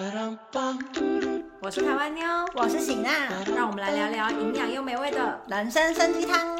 Ba-dum-bum, doo-doo. 我是台湾妞，我是喜娜，让我们来聊聊营养又美味的人参参鸡汤。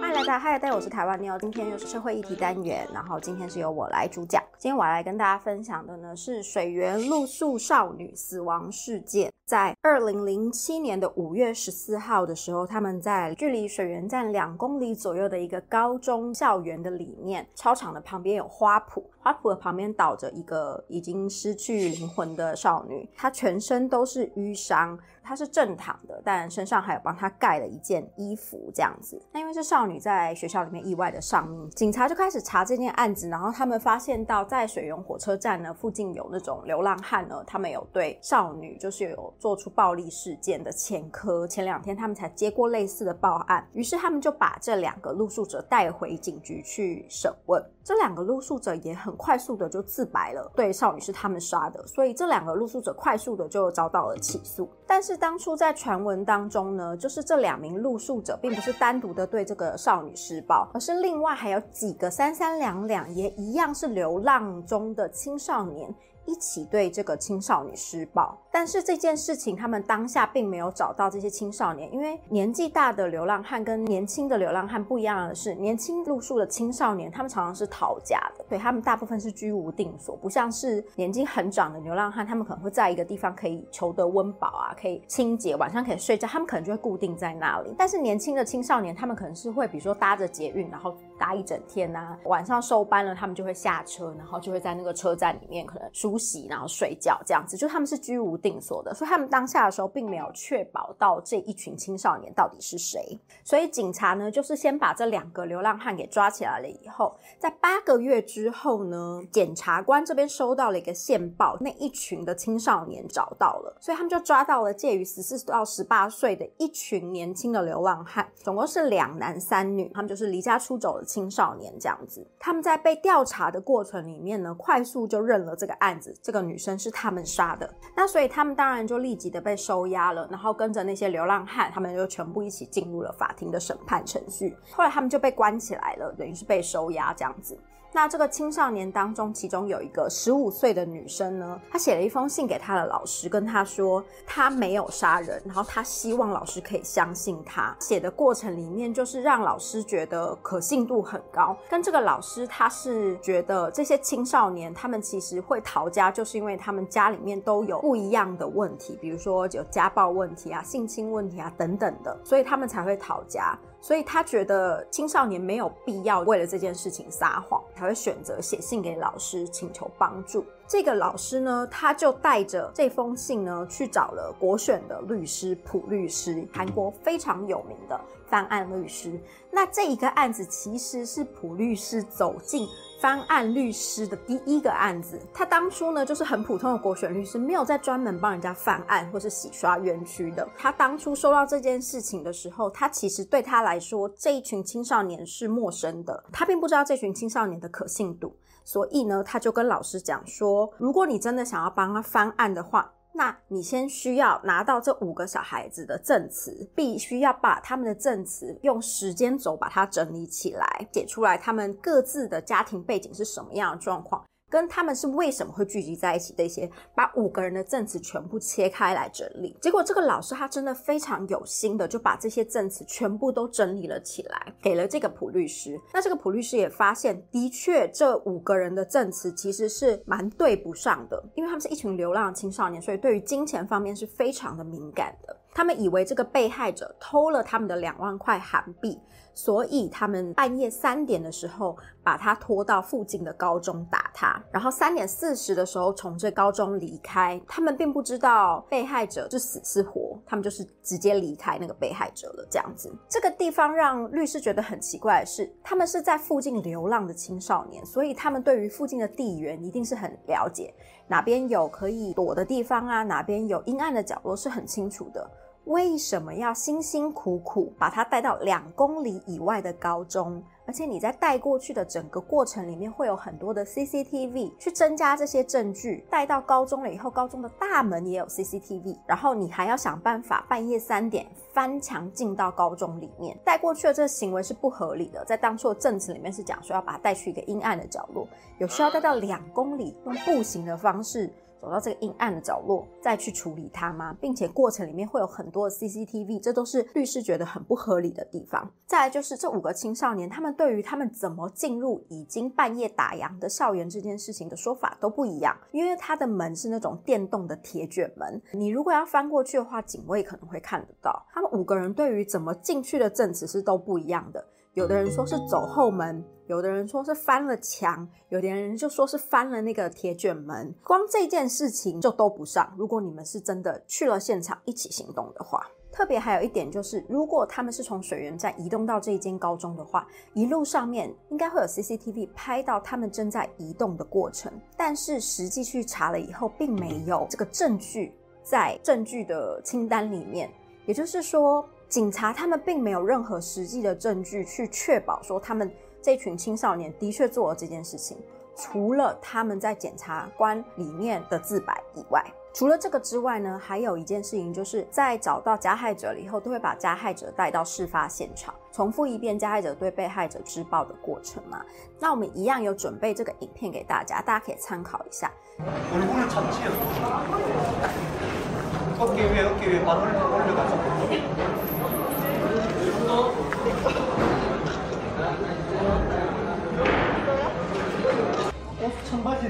欢迎来到嗨，大我是台湾妞，今天又是社会议题单元，然后今天是由我来主讲。今天我来跟大家分享的呢是水源露宿少女死亡事件。在二零零七年的五月十四号的时候，他们在距离水源站两公里左右的一个高中校园的里面，操场的旁边有花圃，花圃的旁边倒着一个已经失去灵魂的少女，她全身都是瘀伤。她是正躺的，但身上还有帮她盖了一件衣服，这样子。那因为是少女在学校里面意外的丧命，警察就开始查这件案子，然后他们发现到在水源火车站呢附近有那种流浪汉呢，他们有对少女就是有做出暴力事件的前科。前两天他们才接过类似的报案，于是他们就把这两个露宿者带回警局去审问。这两个露宿者也很快速的就自白了，对少女是他们杀的，所以这两个露宿者快速的就遭到了起诉。但是当初在传闻当中呢，就是这两名露宿者并不是单独的对这个少女施暴，而是另外还有几个三三两两也一样是流浪中的青少年。一起对这个青少女施暴，但是这件事情他们当下并没有找到这些青少年，因为年纪大的流浪汉跟年轻的流浪汉不一样的是，年轻露宿的青少年他们常常是逃家的，对他们大部分是居无定所，不像是年纪很长的流浪汉，他们可能会在一个地方可以求得温饱啊，可以清洁，晚上可以睡觉，他们可能就会固定在那里。但是年轻的青少年，他们可能是会比如说搭着捷运，然后搭一整天呐，晚上收班了，他们就会下车，然后就会在那个车站里面可能舒。呼吸，然后睡觉，这样子，就他们是居无定所的，所以他们当下的时候并没有确保到这一群青少年到底是谁。所以警察呢，就是先把这两个流浪汉给抓起来了，以后在八个月之后呢，检察官这边收到了一个线报，那一群的青少年找到了，所以他们就抓到了介于十四到十八岁的一群年轻的流浪汉，总共是两男三女，他们就是离家出走的青少年这样子。他们在被调查的过程里面呢，快速就认了这个案子。这个女生是他们杀的，那所以他们当然就立即的被收押了，然后跟着那些流浪汉，他们就全部一起进入了法庭的审判程序。后来他们就被关起来了，等于是被收押这样子。那这个青少年当中，其中有一个十五岁的女生呢，她写了一封信给她的老师，跟她说她没有杀人，然后她希望老师可以相信她。写的过程里面，就是让老师觉得可信度很高。跟这个老师，他是觉得这些青少年他们其实会逃家，就是因为他们家里面都有不一样的问题，比如说有家暴问题啊、性侵问题啊等等的，所以他们才会逃家。所以他觉得青少年没有必要为了这件事情撒谎，而选择写信给老师请求帮助。这个老师呢，他就带着这封信呢去找了国选的律师普律师，韩国非常有名的翻案律师。那这一个案子其实是普律师走进。翻案律师的第一个案子，他当初呢就是很普通的国选律师，没有在专门帮人家翻案或是洗刷冤屈的。他当初收到这件事情的时候，他其实对他来说这一群青少年是陌生的，他并不知道这群青少年的可信度，所以呢，他就跟老师讲说，如果你真的想要帮他翻案的话。那你先需要拿到这五个小孩子的证词，必须要把他们的证词用时间轴把它整理起来，写出来他们各自的家庭背景是什么样的状况。跟他们是为什么会聚集在一起？这些把五个人的证词全部切开来整理，结果这个老师他真的非常有心的，就把这些证词全部都整理了起来，给了这个普律师。那这个普律师也发现，的确这五个人的证词其实是蛮对不上的，因为他们是一群流浪青少年，所以对于金钱方面是非常的敏感的。他们以为这个被害者偷了他们的两万块韩币，所以他们半夜三点的时候把他拖到附近的高中打他，然后三点四十的时候从这高中离开。他们并不知道被害者是死是活，他们就是直接离开那个被害者了。这样子，这个地方让律师觉得很奇怪的是，他们是在附近流浪的青少年，所以他们对于附近的地缘一定是很了解，哪边有可以躲的地方啊，哪边有阴暗的角落是很清楚的。为什么要辛辛苦苦把他带到两公里以外的高中？而且你在带过去的整个过程里面，会有很多的 CCTV 去增加这些证据。带到高中了以后，高中的大门也有 CCTV，然后你还要想办法半夜三点翻墙进到高中里面。带过去的这个行为是不合理的，在当初的证词里面是讲说要把他带去一个阴暗的角落，有需要带到两公里，用步行的方式。走到这个阴暗的角落再去处理它吗？并且过程里面会有很多的 CCTV，这都是律师觉得很不合理的地方。再来就是这五个青少年，他们对于他们怎么进入已经半夜打烊的校园这件事情的说法都不一样，因为他的门是那种电动的铁卷门，你如果要翻过去的话，警卫可能会看得到。他们五个人对于怎么进去的证词是都不一样的。有的人说是走后门，有的人说是翻了墙，有的人就说是翻了那个铁卷门。光这件事情就都不上。如果你们是真的去了现场一起行动的话，特别还有一点就是，如果他们是从水源站移动到这一间高中的话，一路上面应该会有 CCTV 拍到他们正在移动的过程。但是实际去查了以后，并没有这个证据在证据的清单里面，也就是说。警察他们并没有任何实际的证据去确保说他们这群青少年的确做了这件事情，除了他们在检察官里面的自白以外，除了这个之外呢，还有一件事情就是在找到加害者了以后，都会把加害者带到事发现场，重复一遍加害者对被害者施暴的过程嘛。那我们一样有准备这个影片给大家，大家可以参考一下。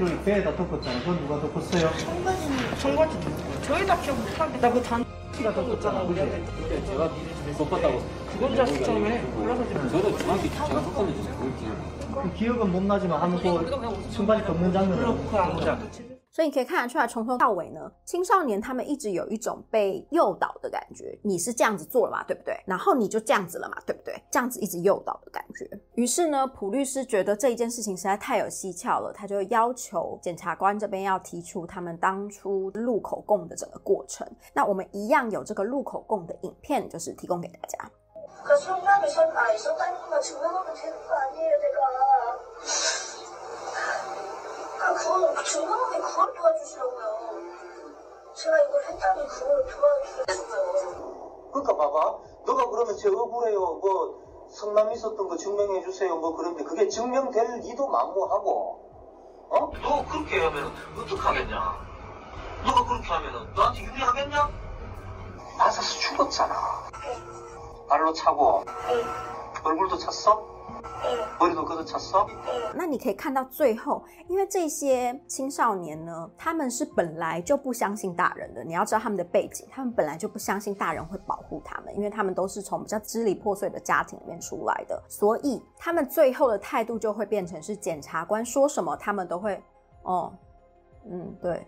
청바지를 배에다 덮었잖아. 그건 누가 덮었어요? 청바지는 청바지 저희다 기억 못하겠다. 나그 단지가 덮었잖아. 그게 제가 못 봤다고. 그건 자식 처음에 몰라서 지금 저도 정확히 잘 봤거든요. 그 기억은 못 나지만 한번 그 청바지 덮는 장면을 보자. 所以你可以看得出来，从头到尾呢，青少年他们一直有一种被诱导的感觉。你是这样子做了嘛，对不对？然后你就这样子了嘛，对不对？这样子一直诱导的感觉。于是呢，普律师觉得这一件事情实在太有蹊跷了，他就要求检察官这边要提出他们当初录口供的整个过程。那我们一样有这个录口供的影片，就是提供给大家。 그거는중요한게그걸 도와주시라고요 제가 이걸 했다니 그걸 도와주셨어요 그러니까 봐봐 너가 그러면 제 억울해요 뭐 성남 있었던 거 증명해 주세요 뭐 그런데 그게 증명될 리도 만무하고 어 너 그렇게 하면 어떡하겠냐 너가 그렇게 하면 너한테 유리하겠냐 맞아서 죽었잖아 발로 차고 얼굴도 찼어 那你可以看到最后，因为这些青少年呢，他们是本来就不相信大人的。你要知道他们的背景，他们本来就不相信大人会保护他们，因为他们都是从比较支离破碎的家庭里面出来的，所以他们最后的态度就会变成是检察官说什么，他们都会，哦，嗯，对，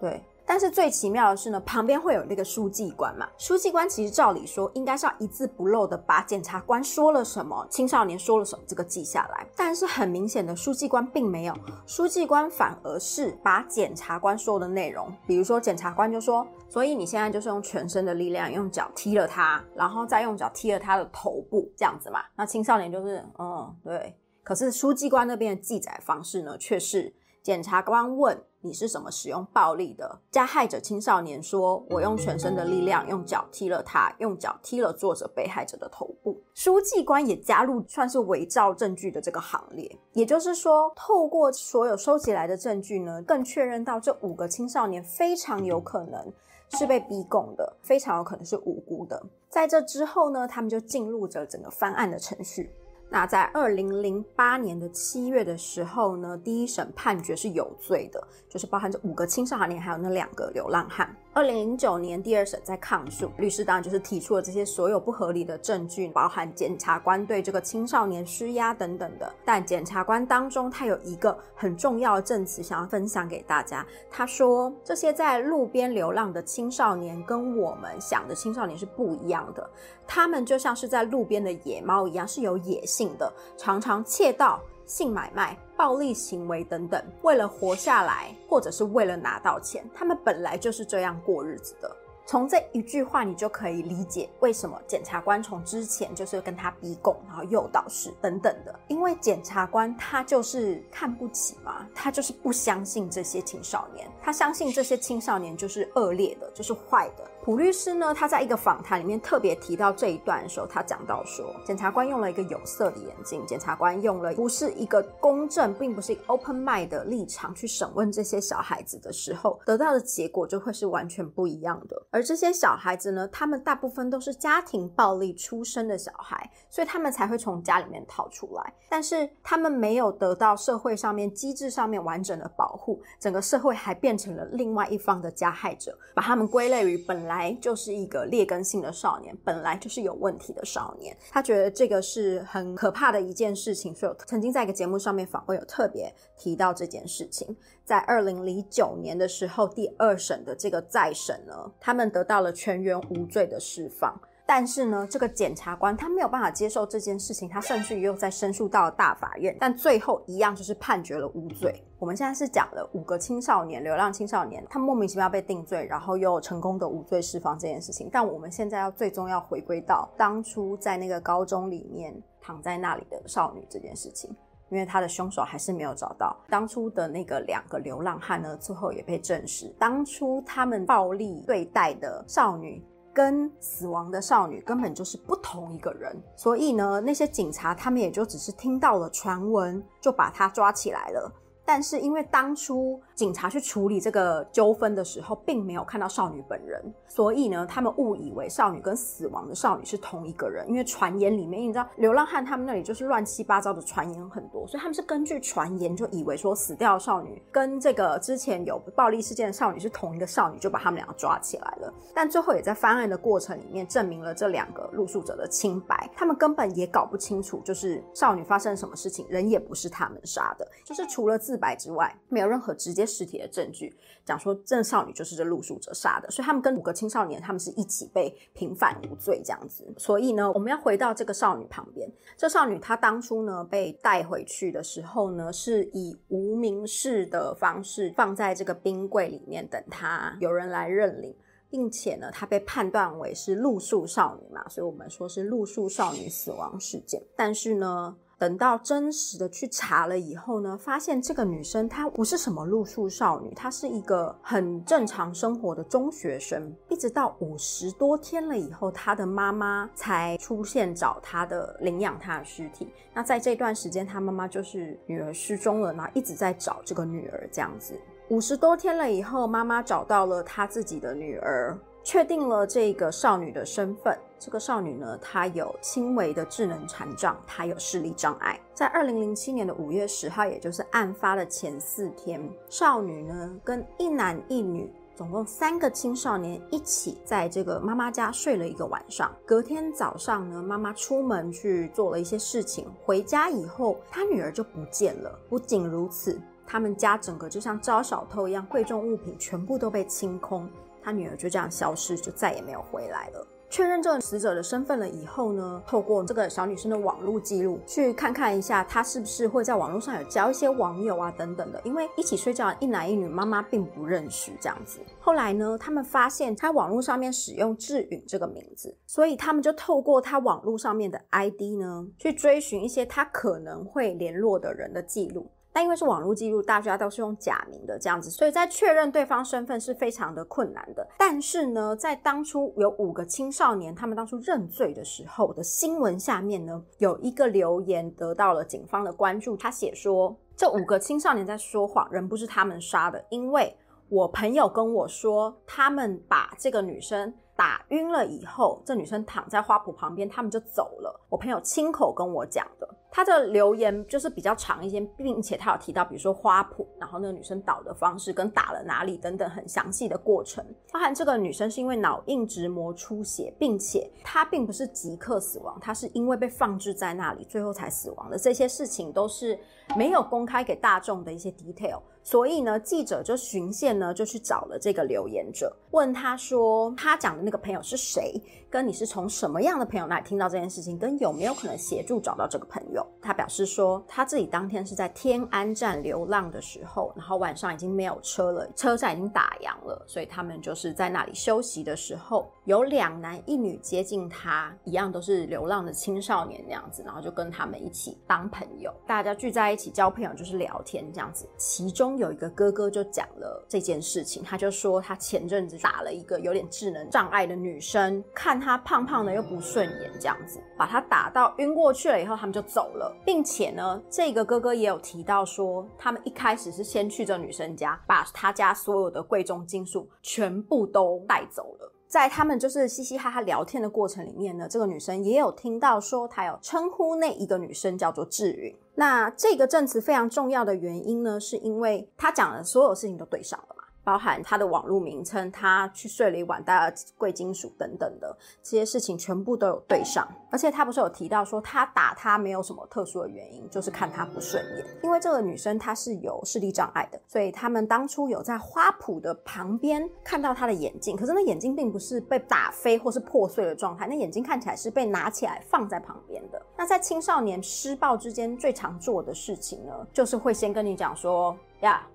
对。但是最奇妙的是呢，旁边会有那个书记官嘛？书记官其实照理说应该是要一字不漏的把检察官说了什么，青少年说了什么这个记下来。但是很明显的，书记官并没有，书记官反而是把检察官说的内容，比如说检察官就说：“所以你现在就是用全身的力量，用脚踢了他，然后再用脚踢了他的头部，这样子嘛？”那青少年就是嗯，对。可是书记官那边的记载方式呢，却是检察官问。你是什么使用暴力的加害者青少年说：“我用全身的力量，用脚踢了他，用脚踢了作者被害者的头部。”书记官也加入算是伪造证据的这个行列。也就是说，透过所有收集来的证据呢，更确认到这五个青少年非常有可能是被逼供的，非常有可能是无辜的。在这之后呢，他们就进入着整个翻案的程序。那在二零零八年的七月的时候呢，第一审判决是有罪的，就是包含这五个青少年，还有那两个流浪汉。二零零九年第二审在抗诉，律师当然就是提出了这些所有不合理的证据，包含检察官对这个青少年施压等等的。但检察官当中他有一个很重要的证词想要分享给大家，他说这些在路边流浪的青少年跟我们想的青少年是不一样的，他们就像是在路边的野猫一样，是有野性的，常常窃盗。性买卖、暴力行为等等，为了活下来，或者是为了拿到钱，他们本来就是这样过日子的。从这一句话，你就可以理解为什么检察官从之前就是跟他逼供，然后诱导式等等的。因为检察官他就是看不起嘛，他就是不相信这些青少年，他相信这些青少年就是恶劣的，就是坏的。普律师呢，他在一个访谈里面特别提到这一段的时候，他讲到说，检察官用了一个有色的眼镜，检察官用了不是一个公正，并不是一个 open mind 的立场去审问这些小孩子的时候，得到的结果就会是完全不一样的。而这些小孩子呢，他们大部分都是家庭暴力出身的小孩，所以他们才会从家里面逃出来。但是他们没有得到社会上面机制上面完整的保护，整个社会还变成了另外一方的加害者，把他们归类于本来来就是一个劣根性的少年，本来就是有问题的少年。他觉得这个是很可怕的一件事情，所以曾经在一个节目上面访问有特别提到这件事情。在二零零九年的时候，第二审的这个再审呢，他们得到了全员无罪的释放。但是呢，这个检察官他没有办法接受这件事情，他甚至于又在申诉到了大法院，但最后一样就是判决了无罪。我们现在是讲了五个青少年，流浪青少年，他莫名其妙被定罪，然后又成功的无罪释放这件事情。但我们现在要最终要回归到当初在那个高中里面躺在那里的少女这件事情。因为他的凶手还是没有找到，当初的那个两个流浪汉呢，最后也被证实，当初他们暴力对待的少女跟死亡的少女根本就是不同一个人，所以呢，那些警察他们也就只是听到了传闻，就把他抓起来了。但是因为当初警察去处理这个纠纷的时候，并没有看到少女本人，所以呢，他们误以为少女跟死亡的少女是同一个人。因为传言里面，你知道，流浪汉他们那里就是乱七八糟的传言很多，所以他们是根据传言就以为说死掉的少女跟这个之前有暴力事件的少女是同一个少女，就把他们两个抓起来了。但最后也在翻案的过程里面证明了这两个露宿者的清白，他们根本也搞不清楚，就是少女发生什么事情，人也不是他们杀的，就是除了自白之外，没有任何直接实体的证据讲说这少女就是这露宿者杀的，所以他们跟五个青少年他们是一起被平反无罪这样子。所以呢，我们要回到这个少女旁边，这少女她当初呢被带回去的时候呢，是以无名氏的方式放在这个冰柜里面等她有人来认领。并且呢，她被判断为是露宿少女嘛，所以我们说是露宿少女死亡事件。但是呢，等到真实的去查了以后呢，发现这个女生她不是什么露宿少女，她是一个很正常生活的中学生。一直到五十多天了以后，她的妈妈才出现找她的领养她的尸体。那在这段时间，她妈妈就是女儿失踪了，然后一直在找这个女儿这样子。五十多天了以后，妈妈找到了她自己的女儿，确定了这个少女的身份。这个少女呢，她有轻微的智能残障，她有视力障碍。在二零零七年的五月十号，也就是案发的前四天，少女呢跟一男一女。总共三个青少年一起在这个妈妈家睡了一个晚上。隔天早上呢，妈妈出门去做了一些事情，回家以后，她女儿就不见了。不仅如此。他们家整个就像招小偷一样，贵重物品全部都被清空，他女儿就这样消失，就再也没有回来了。确认这个死者的身份了以后呢，透过这个小女生的网络记录，去看看一下她是不是会在网络上有交一些网友啊等等的。因为一起睡觉一男一女，妈妈并不认识这样子。后来呢，他们发现她网络上面使用志允这个名字，所以他们就透过她网络上面的 ID 呢，去追寻一些她可能会联络的人的记录。但因为是网络记录，大家都是用假名的这样子，所以在确认对方身份是非常的困难的。但是呢，在当初有五个青少年他们当初认罪的时候的新闻下面呢，有一个留言得到了警方的关注。他写说，这五个青少年在说谎，人不是他们杀的，因为我朋友跟我说，他们把这个女生。打晕了以后，这女生躺在花圃旁边，他们就走了。我朋友亲口跟我讲的，他的留言就是比较长一些，并且他有提到，比如说花圃，然后那个女生倒的方式跟打了哪里等等很详细的过程。包含这个女生是因为脑硬直膜出血，并且她并不是即刻死亡，她是因为被放置在那里，最后才死亡的。这些事情都是没有公开给大众的一些 detail。所以呢，记者就循线呢，就去找了这个留言者，问他说，他讲的那个朋友是谁，跟你是从什么样的朋友那里听到这件事情，跟有没有可能协助找到这个朋友。他表示说，他自己当天是在天安站流浪的时候，然后晚上已经没有车了，车站已经打烊了，所以他们就是在那里休息的时候，有两男一女接近他，一样都是流浪的青少年那样子，然后就跟他们一起当朋友，大家聚在一起交朋友就是聊天这样子。其中有一个哥哥就讲了这件事情，他就说他前阵子打了一个有点智能障碍的女生，看她胖胖的又不顺眼这样子，把她打到晕过去了以后，他们就走了，并且呢，这个哥哥也有提到说，他们一开始是先去这女生家，把她家所有的贵重金属全部都带走了。在他们就是嘻嘻哈哈聊天的过程里面呢，这个女生也有听到说，她有称呼那一个女生叫做志云。那这个证词非常重要的原因呢，是因为他讲的所有事情都对上了嘛，包含她的网络名称，她去睡了一晚带了贵金属等等的这些事情全部都有对上。而且她不是有提到说，她打她没有什么特殊的原因，就是看她不顺眼。因为这个女生她是有视力障碍的，所以他们当初有在花圃的旁边看到她的眼镜，可是那眼镜并不是被打飞或是破碎的状态，那眼镜看起来是被拿起来放在旁边的。那在青少年施暴之间最常做的事情呢，就是会先跟你讲说呀。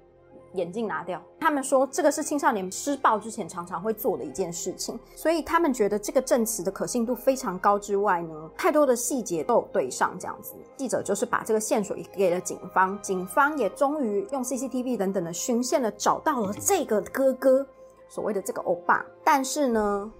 眼镜拿掉，他们说这个是青少年施暴之前常常会做的一件事情，所以他们觉得这个证词的可信度非常高之外呢，太多的细节都有对上这样子。记者就是把这个线索给了警方，警方也终于用 CCTV 等等的循线的找到了这个哥哥，所谓的这个欧巴，但是呢。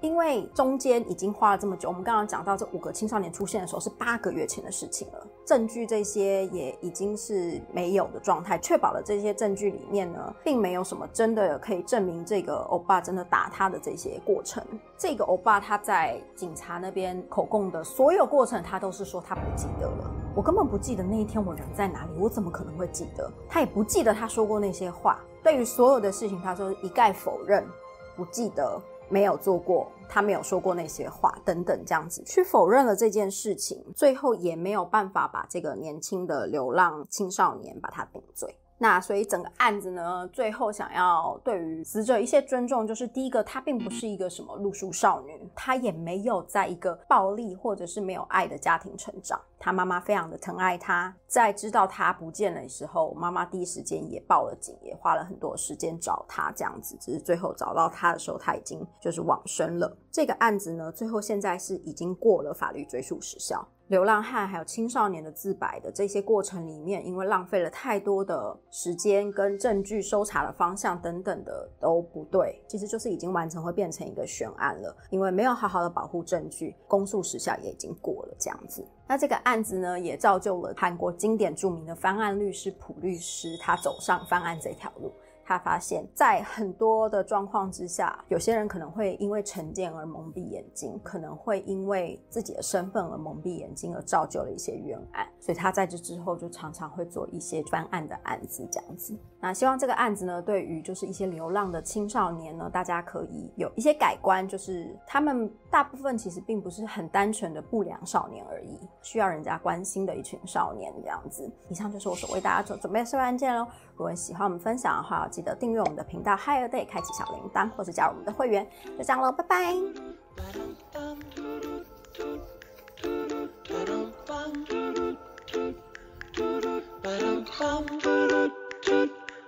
因为中间已经花了这么久，我们刚刚讲到这五个青少年出现的时候是八个月前的事情了，证据这些也已经是没有的状态，确保了这些证据里面呢，并没有什么真的可以证明这个欧巴真的打他的这些过程。这个欧巴他在警察那边口供的所有过程，他都是说他不记得了，我根本不记得那一天我人在哪里，我怎么可能会记得？他也不记得他说过那些话，对于所有的事情，他说一概否认，不记得。没有做过，他没有说过那些话，等等，这样子去否认了这件事情，最后也没有办法把这个年轻的流浪青少年把他定罪。那所以整个案子呢，最后想要对于死者一些尊重，就是第一个，她并不是一个什么露宿少女，她也没有在一个暴力或者是没有爱的家庭成长，她妈妈非常的疼爱她，在知道她不见了的时候，妈妈第一时间也报了警，也花了很多时间找她，这样子，只是最后找到她的时候，她已经就是往生了。这个案子呢，最后现在是已经过了法律追诉时效。流浪汉还有青少年的自白的这些过程里面，因为浪费了太多的时间跟证据搜查的方向等等的都不对，其实就是已经完成会变成一个悬案了，因为没有好好的保护证据，公诉时效也已经过了这样子。那这个案子呢，也造就了韩国经典著名的翻案律师朴律师，他走上翻案这条路。他发现，在很多的状况之下，有些人可能会因为成见而蒙蔽眼睛，可能会因为自己的身份而蒙蔽眼睛，而造就了一些冤案。所以他在这之后就常常会做一些翻案的案子，这样子。那希望这个案子呢，对于就是一些流浪的青少年呢，大家可以有一些改观，就是他们大部分其实并不是很单纯的不良少年而已，需要人家关心的一群少年这样子。以上就是我所为大家准准备的社会案件喽。如果喜欢我们分享的话，记得订阅我们的频道 Higher Day，开启小铃铛，或是加入我们的会员。就这样喽，拜拜。